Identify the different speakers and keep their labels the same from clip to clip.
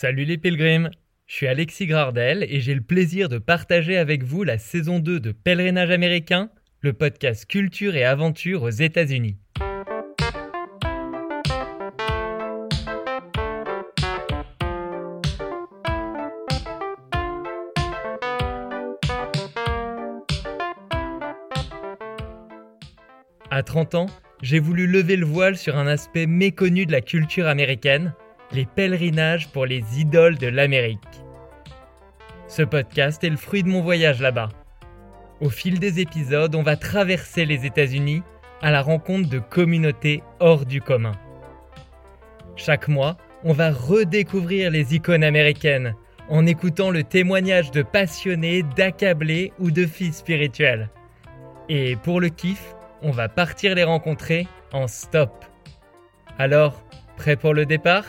Speaker 1: Salut les pilgrims, je suis Alexis Gardel et j'ai le plaisir de partager avec vous la saison 2 de Pèlerinage américain, le podcast culture et aventure aux États-Unis. À 30 ans, j'ai voulu lever le voile sur un aspect méconnu de la culture américaine, les pèlerinages pour les idoles de l'Amérique. Ce podcast est le fruit de mon voyage là-bas. Au fil des épisodes, on va traverser les États-Unis à la rencontre de communautés hors du commun. Chaque mois, on va redécouvrir les icônes américaines en écoutant le témoignage de passionnés, d'accablés ou de filles spirituelles. Et pour le kiff, on va partir les rencontrer en stop. Alors, prêt pour le départ?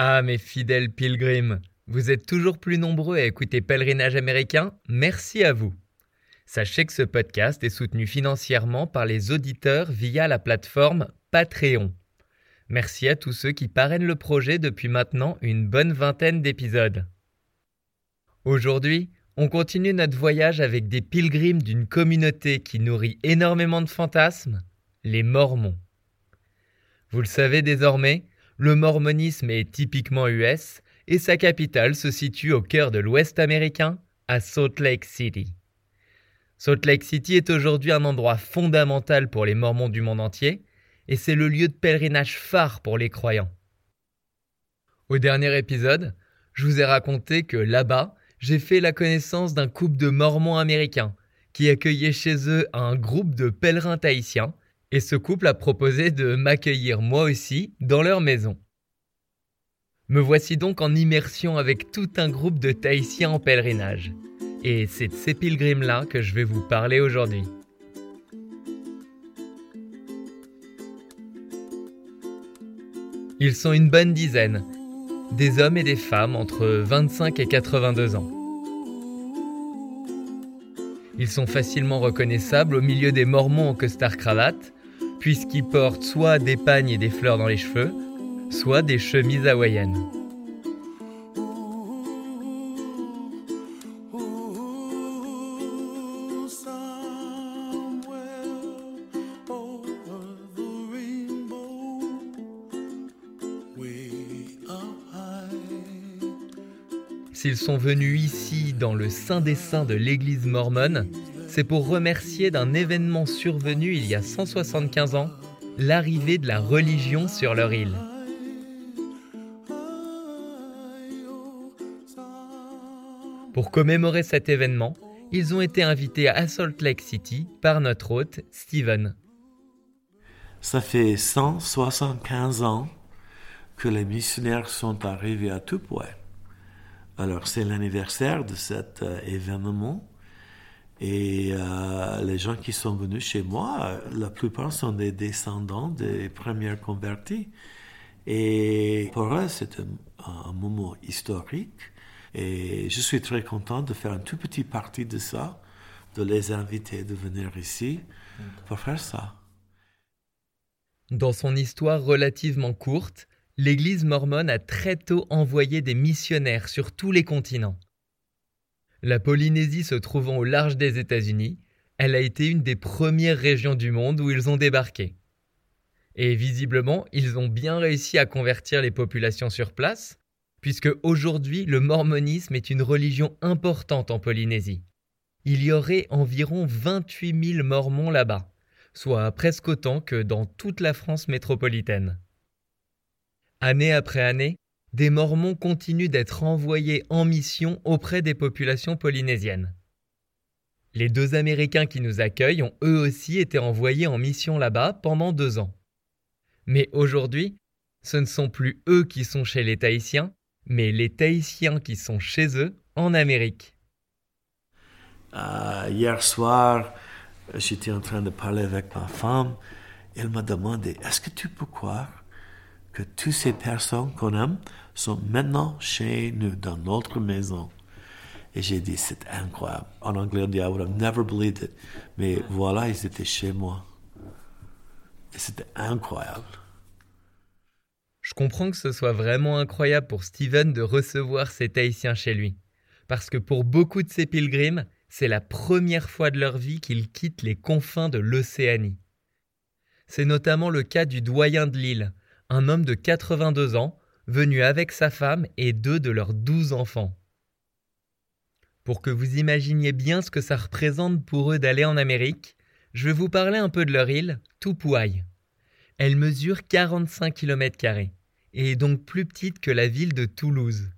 Speaker 1: Ah mes fidèles pilgrims, vous êtes toujours plus nombreux à écouter Pèlerinage américain, merci à vous. Sachez que ce podcast est soutenu financièrement par les auditeurs via la plateforme Patreon. Merci à tous ceux qui parrainent le projet depuis maintenant une bonne vingtaine d'épisodes. Aujourd'hui, on continue notre voyage avec des pilgrims d'une communauté qui nourrit énormément de fantasmes, les Mormons. Vous le savez désormais, le mormonisme est typiquement US et sa capitale se situe au cœur de l'Ouest américain, à Salt Lake City. Salt Lake City est aujourd'hui un endroit fondamental pour les Mormons du monde entier et c'est le lieu de pèlerinage phare pour les croyants. Au dernier épisode, je vous ai raconté que là-bas, j'ai fait la connaissance d'un couple de Mormons américains qui accueillait chez eux un groupe de pèlerins tahitiens, et ce couple a proposé de m'accueillir moi aussi dans leur maison. Me voici donc en immersion avec tout un groupe de Tahitiens en pèlerinage, et c'est de ces pilgrims-là que je vais vous parler aujourd'hui. Ils sont une bonne dizaine, des hommes et des femmes entre 25 et 82 ans. Ils sont facilement reconnaissables au milieu des mormons en costard-cravate, puisqu'ils portent soit des pagnes et des fleurs dans les cheveux, soit des chemises hawaïennes. S'ils sont venus ici dans le Saint des Saints de l'Église mormone, c'est pour remercier d'un événement survenu il y a 175 ans, l'arrivée de la religion sur leur île. Pour commémorer cet événement, ils ont été invités à Salt Lake City par notre hôte Steven.
Speaker 2: Ça fait 175 ans que les missionnaires sont arrivés à Tupouet. Alors c'est l'anniversaire de cet euh, événement. Et euh, les gens qui sont venus chez moi, euh, la plupart sont des descendants des premiers convertis. Et pour eux, c'est un, moment historique. Et je suis très content de faire une toute petite partie de ça, de les inviter de venir ici pour faire ça.
Speaker 1: Dans son histoire relativement courte, l'Église mormone a très tôt envoyé des missionnaires sur tous les continents. La Polynésie se trouvant au large des États-Unis, elle a été une des premières régions du monde où ils ont débarqué. Et visiblement, ils ont bien réussi à convertir les populations sur place, puisque aujourd'hui le mormonisme est une religion importante en Polynésie. Il y aurait environ 28 000 mormons là-bas, soit presque autant que dans toute la France métropolitaine. Année après année, des Mormons continuent d'être envoyés en mission auprès des populations polynésiennes. Les deux Américains qui nous accueillent ont eux aussi été envoyés en mission là-bas pendant deux ans. Mais aujourd'hui, ce ne sont plus eux qui sont chez les Tahitiens, mais les Tahitiens qui sont chez eux en Amérique.
Speaker 2: Euh, hier soir, j'étais en train de parler avec ma femme. Elle m'a demandé, est-ce que tu peux croire que toutes ces personnes qu'on aime sont maintenant chez nous, dans notre maison. Et j'ai dit, c'est incroyable. En anglais, on dit, I would have never believed it. Mais voilà, ils étaient chez moi. Et c'était incroyable.
Speaker 1: comprends que ce soit vraiment incroyable pour Steven de recevoir ces Tahitiens chez lui, parce que pour beaucoup de ces pilgrims, c'est la première fois de leur vie qu'ils quittent les confins de l'Océanie. C'est notamment le cas du doyen de l'île, un homme de 82 ans, venu avec sa femme et deux de leurs douze enfants. Pour que vous imaginiez bien ce que ça représente pour eux d'aller en Amérique, je vais vous parler un peu de leur île, Tupuai. Elle mesure 45 km et est donc plus petite que la ville de Toulouse.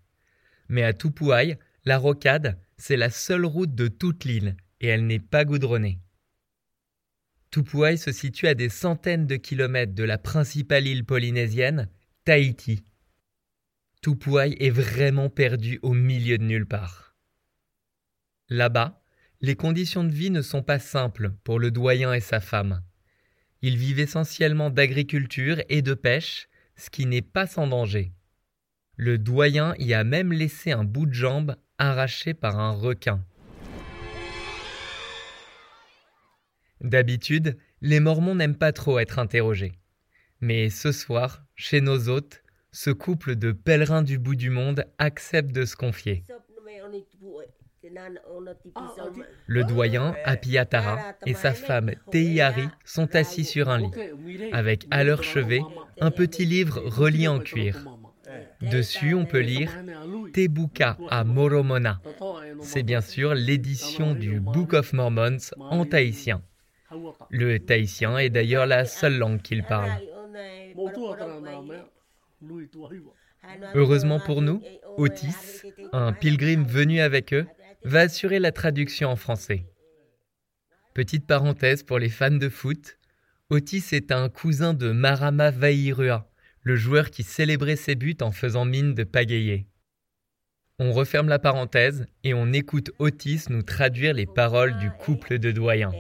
Speaker 1: Mais à Tupuai, la rocade, c'est la seule route de toute l'île et elle n'est pas goudronnée. Tupuai se situe à des centaines de kilomètres de la principale île polynésienne, Tahiti. Tupuai est vraiment perdu au milieu de nulle part. Là-bas, les conditions de vie ne sont pas simples pour le doyen et sa femme. Ils vivent essentiellement d'agriculture et de pêche, ce qui n'est pas sans danger. Le doyen y a même laissé un bout de jambe arraché par un requin. D'habitude, les Mormons n'aiment pas trop être interrogés. Mais ce soir, chez nos hôtes, ce couple de pèlerins du bout du monde accepte de se confier. Le doyen, Apiatara, et sa femme, Teihari, sont assis sur un lit, avec à leur chevet un petit livre relié en cuir. Dessus, on peut lire Tebuka à Moromona. C'est bien sûr l'édition du Book of Mormons en tahitien. Le tahitien est d'ailleurs la seule langue qu'ils parlent. Heureusement pour nous, Otis, un pilgrim venu avec eux, va assurer la traduction en français. Petite parenthèse pour les fans de foot, Otis est un cousin de Marama Vairua, le joueur qui célébrait ses buts en faisant mine de pagayer. On referme la parenthèse et on écoute Otis nous traduire les paroles du couple de doyens.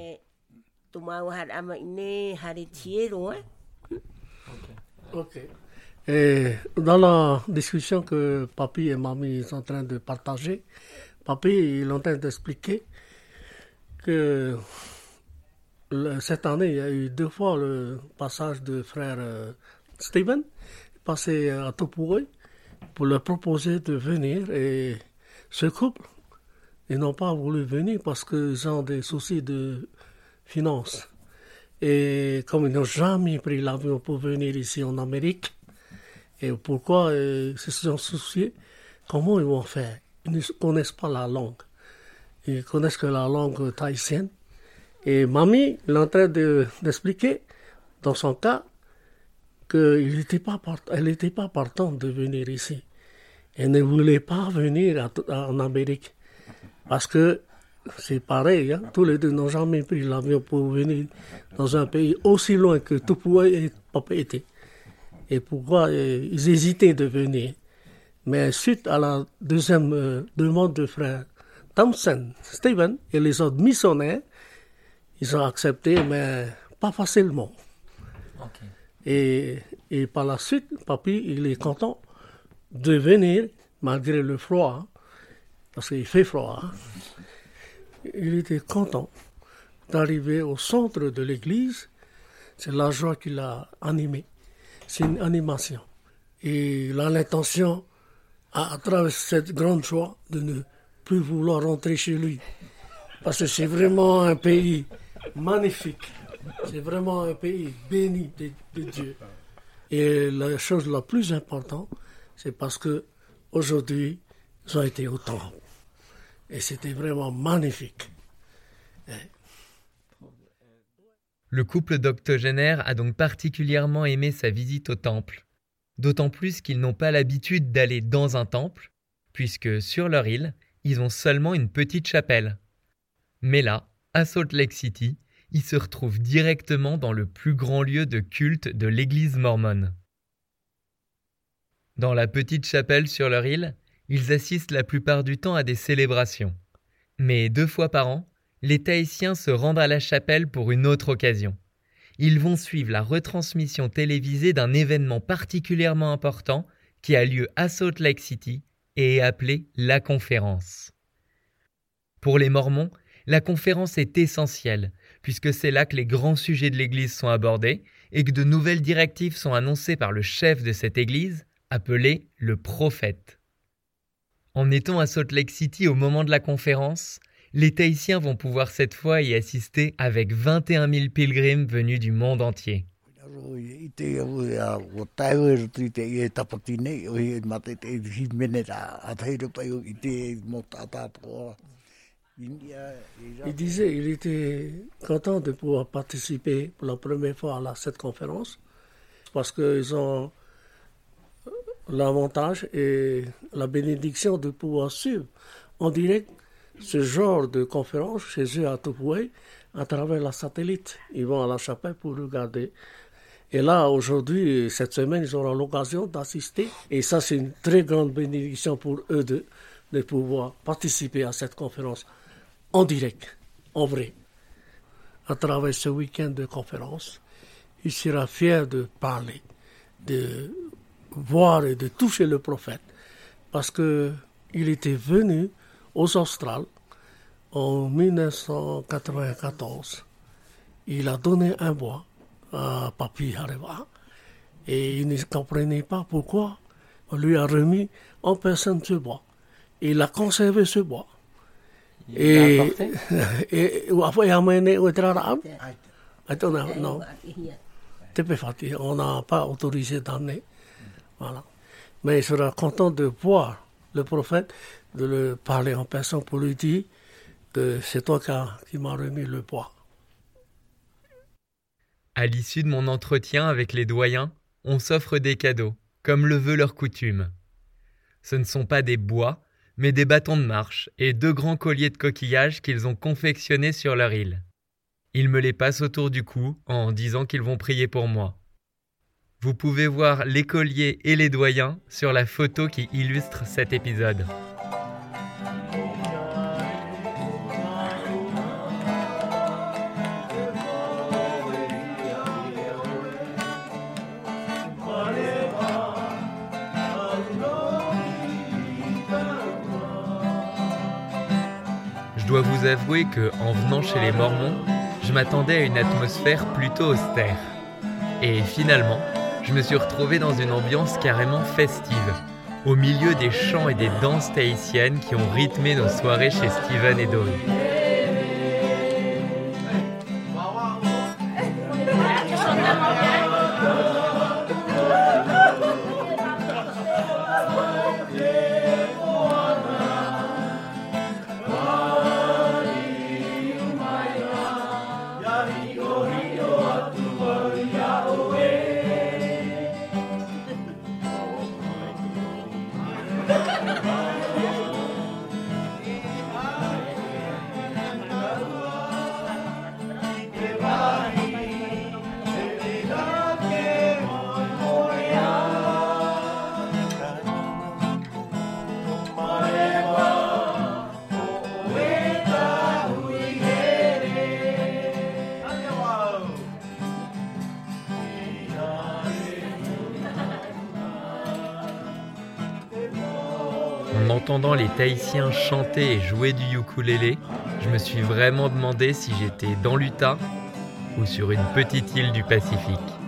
Speaker 3: Et dans la discussion que papy et mamie sont en train de partager, papy est en train d'expliquer que cette année, il y a eu deux fois le passage de frère euh, Steven, passé à Topoué, pour leur proposer de venir. Et ce couple, ils n'ont pas voulu venir parce qu'ils ont des soucis de finances. Et comme ils n'ont jamais pris l'avion pour venir ici en Amérique, et pourquoi ils se sont souciés Comment ils vont faire? Ils ne connaissent pas la langue. Ils connaissent que la langue thaïsienne. Et mamie est en train d'expliquer, dans son cas, qu'elle n'était pas partante de venir ici. Elle ne voulait pas venir en Amérique. Parce que c'est pareil, hein. tous les deux n'ont jamais pris l'avion pour venir dans un pays aussi loin que Tupoué et étaient et pourquoi euh, ils hésitaient de venir. Mais suite à la deuxième euh, demande de frère Thompson, Stephen et les autres missionnaires, ils ont accepté, mais pas facilement. Et, et, par la suite, papy, il est content de venir, malgré le froid, hein, parce qu'il fait froid. Hein. Il était content d'arriver au centre de l'église. C'est la joie qui l'a animé c'est une animation. Et il a l'intention, à, travers cette grande joie, de ne plus vouloir rentrer chez lui. Parce que c'est vraiment un pays magnifique. C'est vraiment un pays béni de, Dieu. Et la chose la plus importante, c'est parce que aujourd'hui, ils ont été au. Et c'était vraiment magnifique.
Speaker 1: Le couple d'octogénaires a donc particulièrement aimé sa visite au temple, d'autant plus qu'ils n'ont pas l'habitude d'aller dans un temple, puisque sur leur île, ils ont seulement une petite chapelle. Mais là, à Salt Lake City, ils se retrouvent directement dans le plus grand lieu de culte de l'Église mormone. Dans la petite chapelle sur leur île, ils assistent la plupart du temps à des célébrations. Mais deux fois par an, les Tahitiens se rendent à la chapelle pour une autre occasion. Ils vont suivre la retransmission télévisée d'un événement particulièrement important qui a lieu à Salt Lake City et est appelé la conférence. Pour les Mormons, la conférence est essentielle, puisque c'est là que les grands sujets de l'Église sont abordés et que de nouvelles directives sont annoncées par le chef de cette église, appelé le prophète. En étant à Salt Lake City au moment de la conférence, les Tahitiens vont pouvoir cette fois y assister avec 21 000 pilgrims venus du monde entier.
Speaker 3: Il disait qu'il était content de pouvoir participer pour la première fois à cette conférence parce qu'ils ont l'avantage et la bénédiction de pouvoir suivre en direct ce genre de conférence chez eux à Tupoué à travers la satellite. Ils vont à la chapelle pour regarder. Et là, aujourd'hui, cette semaine, ils auront l'occasion d'assister. Et ça, c'est une très grande bénédiction pour eux de, de pouvoir participer à cette conférence en direct, en vrai, à travers ce week-end de conférence. Il sera fier de parler, de voir et de toucher le prophète, parce que il était venu aux Australes en 1994. Il a donné un bois à Papi Hareva et il ne comprenait pas pourquoi on lui a remis en personne ce bois. Il a conservé ce bois.
Speaker 1: Et,
Speaker 3: et, après, amené au Non, on n'a pas autorisé d'amener. Voilà. Mais il sera content de voir le prophète, de le parler en personne pour lui dire que c'est toi qui m'as remis le bois.
Speaker 1: À l'issue de mon entretien avec les doyens, on s'offre des cadeaux, comme le veut leur coutume. Ce ne sont pas des bois, mais des bâtons de marche et deux grands colliers de coquillages qu'ils ont confectionnés sur leur île. Ils me les passent autour du cou en disant qu'ils vont prier pour moi. Vous pouvez voir les colliers et les doyens sur la photo qui illustre cet épisode. Je dois vous avouer que, en venant chez les Mormons, je m'attendais à une atmosphère plutôt austère. Et finalement, je me suis retrouvé dans une ambiance carrément festive, au milieu des chants et des danses tahitiennes qui ont rythmé nos soirées chez Steven et Dawn. En entendant les Tahitiens chanter et jouer du ukulélé, je me suis vraiment demandé si j'étais dans l'Utah ou sur une petite île du Pacifique.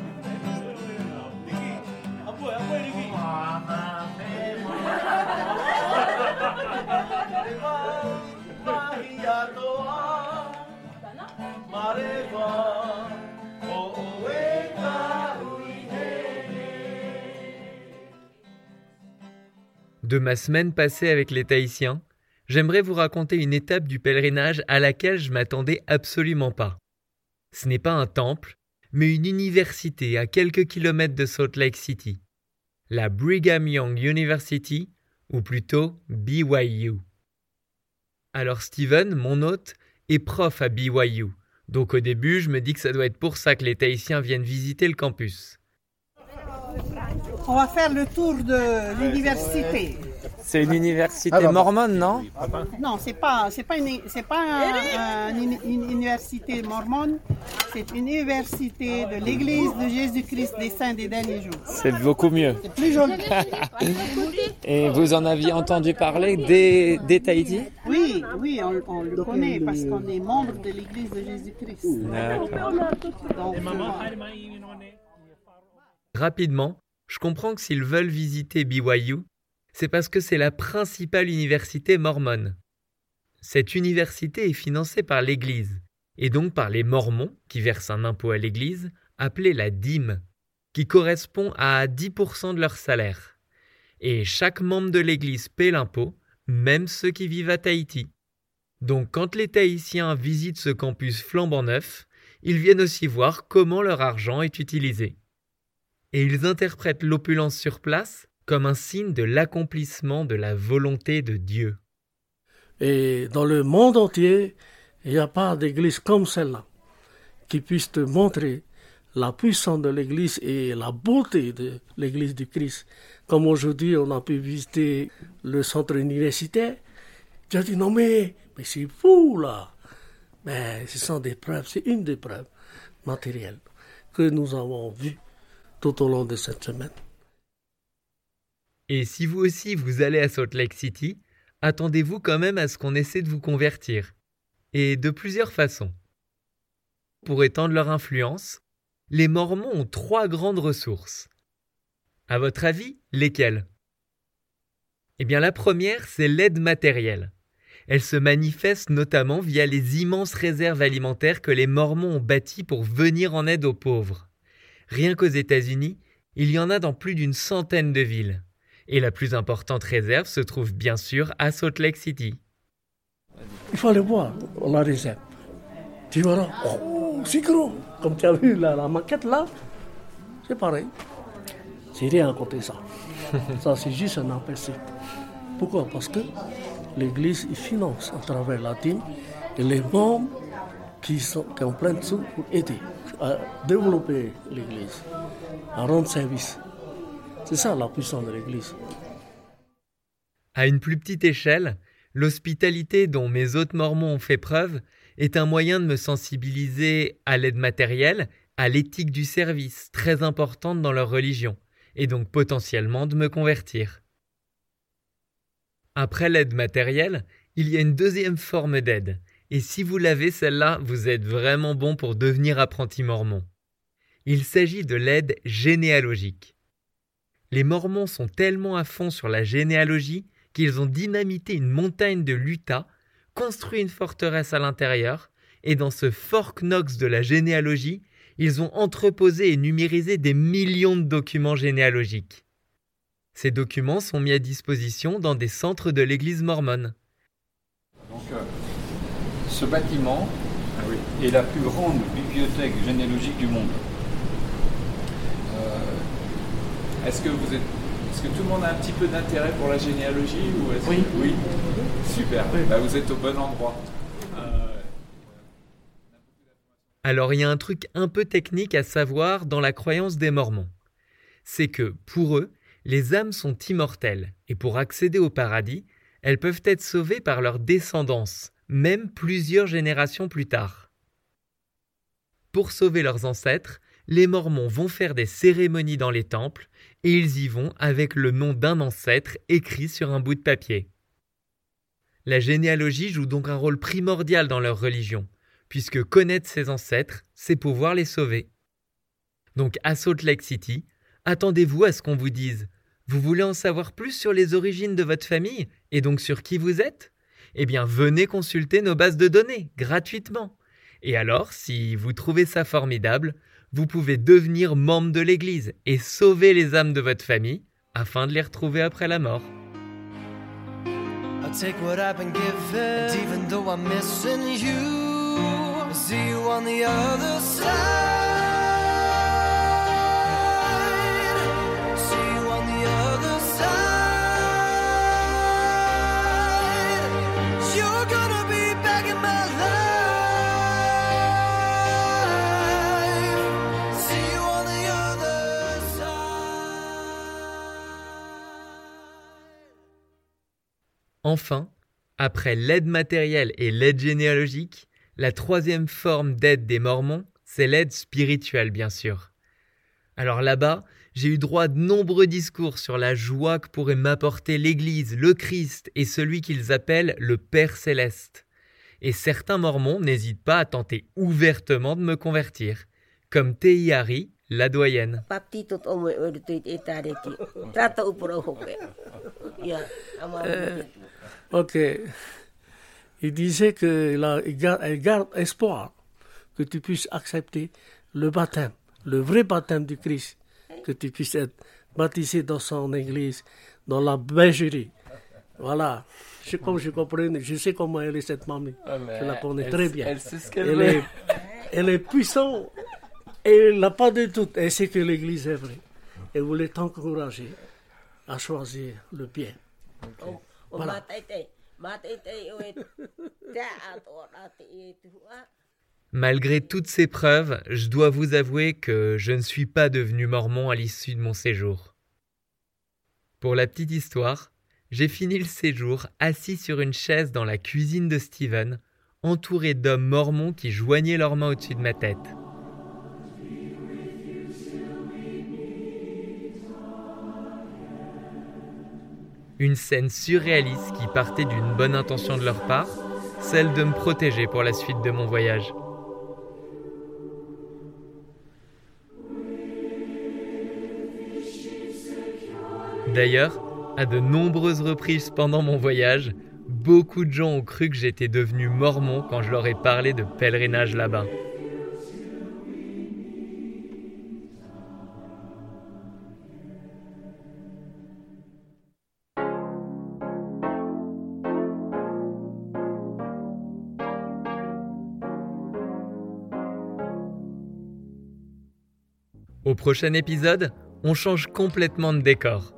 Speaker 1: Ma semaine passée avec les Tahitiens, j'aimerais vous raconter une étape du pèlerinage à laquelle je m'attendais absolument pas. Ce n'est pas un temple, mais une université à quelques kilomètres de Salt Lake City. La Brigham Young University, ou plutôt BYU. Alors Steven, mon hôte, est prof à BYU, donc au début je me dis que ça doit être pour ça que les Tahitiens viennent visiter le campus.
Speaker 4: On va faire le tour de l'université.
Speaker 1: C'est une université mormone, non
Speaker 4: Non, c'est pas, c'est pas une, c'est pas une, université mormone. C'est une université de l'Église de Jésus-Christ des Saints des derniers jours.
Speaker 1: C'est beaucoup mieux.
Speaker 4: C'est plus joli.
Speaker 1: Et vous en aviez entendu parler des, des Tahiti
Speaker 4: Oui, Oui, oui, on, le connaît parce qu'on est membre de l'Église de Jésus-Christ.
Speaker 1: Rapidement, je comprends que s'ils veulent visiter BYU, c'est parce que c'est la principale université mormone. Cette université est financée par l'Église, et donc par les Mormons, qui versent un impôt à l'Église, appelé la dîme, qui correspond à 10% de leur salaire. Et chaque membre de l'Église paie l'impôt, même ceux qui vivent à Tahiti. Donc quand les Tahitiens visitent ce campus flambant neuf, ils viennent aussi voir comment leur argent est utilisé. Et ils interprètent l'opulence sur place comme un signe de l'accomplissement de la volonté de Dieu.
Speaker 3: Et dans le monde entier, il n'y a pas d'église comme celle-là qui puisse te montrer la puissance de l'église et la beauté de l'église du Christ. Comme aujourd'hui, on a pu visiter le centre universitaire. Tu as dit non, mais, mais c'est fou là. Mais ce sont des preuves, c'est une des preuves matérielles que nous avons vues tout au long de cette semaine.
Speaker 1: Et si vous aussi vous allez à Salt Lake City, attendez-vous quand même à ce qu'on essaie de vous convertir. Et de plusieurs façons. Pour étendre leur influence, les Mormons ont trois grandes ressources. À votre avis, lesquelles? Eh bien la première, c'est l'aide matérielle. Elle se manifeste notamment via les immenses réserves alimentaires que les Mormons ont bâties pour venir en aide aux pauvres. Rien qu'aux États-Unis, il y en a dans plus d'une centaine de villes. Et la plus importante réserve se trouve bien sûr à Salt Lake City.
Speaker 3: Il faut aller voir la réserve. Tu vois oh, c'est gros. Comme tu as vu la, maquette là, c'est pareil. C'est rien à côté de ça. ça, c'est juste un aperçu. Pourquoi? Parce que l'Église finance à travers la team et les membres qui, sont, qui ont plein de sous pour aider à développer l'Église, à rendre service. C'est ça la puissance de l'Église.
Speaker 1: À une plus petite échelle, l'hospitalité dont mes autres mormons ont fait preuve est un moyen de me sensibiliser à l'aide matérielle, à l'éthique du service, très importante dans leur religion, et donc potentiellement de me convertir. Après l'aide matérielle, il y a une deuxième forme d'aide, et si vous l'avez celle-là, vous êtes vraiment bon pour devenir apprenti mormon. Il s'agit de l'aide généalogique. Les Mormons sont tellement à fond sur la généalogie qu'ils ont dynamité une montagne de l'Utah, construit une forteresse à l'intérieur, et dans ce Fort Knox de la généalogie, ils ont entreposé et numérisé des millions de documents généalogiques. Ces documents sont mis à disposition dans des centres de l'Église mormone.
Speaker 5: Donc, euh, ce bâtiment est la plus grande bibliothèque généalogique du monde. Est-ce que vous êtes est-ce que tout le monde a un petit peu d'intérêt pour la généalogie ou
Speaker 3: oui.
Speaker 5: oui. Super. Bah, vous êtes au bon endroit. Euh,
Speaker 1: Alors il y a un truc un peu technique à savoir dans la croyance des Mormons. C'est que pour eux, les âmes sont immortelles et pour accéder au paradis, elles peuvent être sauvées par leur descendance, même plusieurs générations plus tard. Pour sauver leurs ancêtres, les Mormons vont faire des cérémonies dans les temples et ils y vont avec le nom d'un ancêtre écrit sur un bout de papier. La généalogie joue donc un rôle primordial dans leur religion, puisque connaître ses ancêtres, c'est pouvoir les sauver. Donc à Salt Lake City, attendez-vous à ce qu'on vous dise Vous voulez en savoir plus sur les origines de votre famille et donc sur qui vous êtes? Eh bien, venez consulter nos bases de données gratuitement. Et alors, si vous trouvez ça formidable, vous pouvez devenir membre de l'Église et sauver les âmes de votre famille afin de les retrouver après la mort. Enfin, après l'aide matérielle et l'aide généalogique, la troisième forme d'aide des Mormons, c'est l'aide spirituelle, bien sûr. Alors là-bas, j'ai eu droit à de nombreux discours sur la joie que pourrait m'apporter l'Église, le Christ et celui qu'ils appellent le Père céleste. Et certains mormons n'hésitent pas à tenter ouvertement de me convertir, comme Harry, la doyenne.
Speaker 3: Euh, ok. Il disait qu'il garde, garde espoir que tu puisses accepter le baptême, le vrai baptême du Christ, que tu puisses être baptisé dans son église, dans la bergerie. Voilà. Je, comme je comprends, je sais comment elle est cette mamie. Ah, je la connais très bien.
Speaker 1: Elle sait ce qu'elle est.
Speaker 3: Elle est puissante et elle n'a pas de doute. Elle sait que l'église est vraie. Elle voulait t'encourager à choisir le bien. Oh, voilà.
Speaker 1: Malgré toutes ces preuves, je dois vous avouer que je ne suis pas devenu mormon à l'issue de mon séjour. Pour la petite histoire, j'ai fini le séjour assis sur une chaise dans la cuisine de Steven, entouré d'hommes mormons qui joignaient leurs mains au-dessus de ma tête. Une scène surréaliste qui partait d'une bonne intention de leur part, celle de me protéger pour la suite de mon voyage. D'ailleurs, à de nombreuses reprises pendant mon voyage, beaucoup de gens ont cru que j'étais devenu mormon quand je leur ai parlé de pèlerinage là-bas. Au prochain épisode, on change complètement de décor.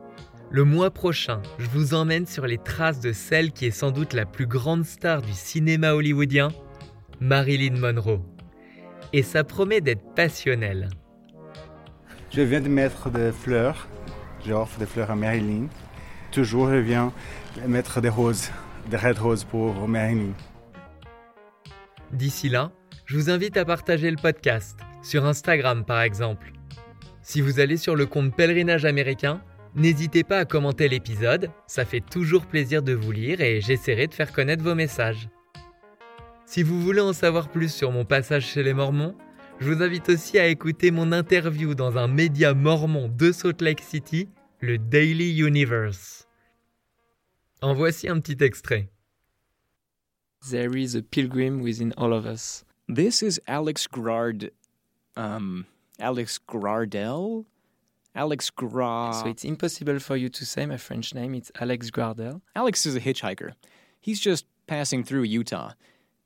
Speaker 1: Le mois prochain, je vous emmène sur les traces de celle qui est sans doute la plus grande star du cinéma hollywoodien, Marilyn Monroe. Et ça promet d'être passionnel.
Speaker 6: Je viens de mettre des fleurs. J'offre des fleurs à Marilyn. Toujours, je viens mettre des roses, des red roses pour Marilyn.
Speaker 1: D'ici là, je vous invite à partager le podcast, sur Instagram par exemple. Si vous allez sur le compte Pèlerinage américain, N'hésitez pas à commenter l'épisode, ça fait toujours plaisir de vous lire et j'essaierai de faire connaître vos messages. Si vous voulez en savoir plus sur mon passage chez les Mormons, je vous invite aussi à écouter mon interview dans un média mormon de Salt Lake City, le Daily Universe. En voici un petit extrait.
Speaker 7: There is a pilgrim within all of us.
Speaker 8: This is Alex Grard. Um, Alex Gradel? Alex Gra.
Speaker 7: So it's impossible for you to say my French name. It's Alex Gardel.
Speaker 8: Alex is a hitchhiker. He's just passing through Utah.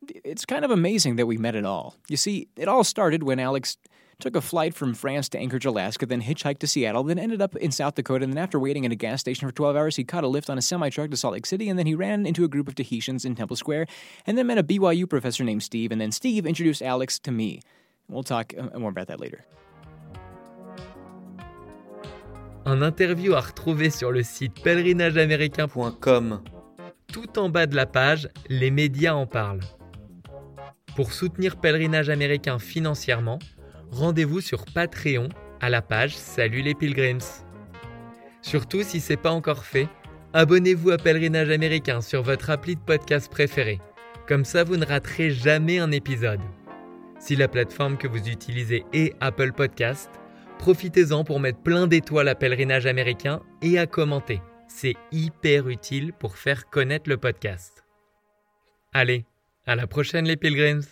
Speaker 8: It's kind of amazing that we met at all. You see, it all started when Alex took a flight from France to Anchorage, Alaska, then hitchhiked to Seattle, then ended up in South Dakota, and then after waiting at a gas station for 12 hours, he caught a lift on a semi truck to Salt Lake City, and then he ran into a group of Tahitians in Temple Square, and then met a BYU professor named Steve, and then Steve introduced Alex to me. We'll talk uh, more about that later.
Speaker 1: un interview à retrouver sur le site pèlerinageaméricain.com. Tout en bas de la page, les médias en parlent. Pour soutenir Pèlerinage américain financièrement, rendez-vous sur Patreon à la page Salut les Pilgrims. Surtout si c'est pas encore fait, abonnez-vous à Pèlerinage américain sur votre appli de podcast préféré. Comme ça, vous ne raterez jamais un épisode. Si la plateforme que vous utilisez est Apple Podcast, Profitez-en pour mettre plein d'étoiles à pèlerinage américain et à commenter. C'est hyper utile pour faire connaître le podcast. Allez, à la prochaine les pilgrims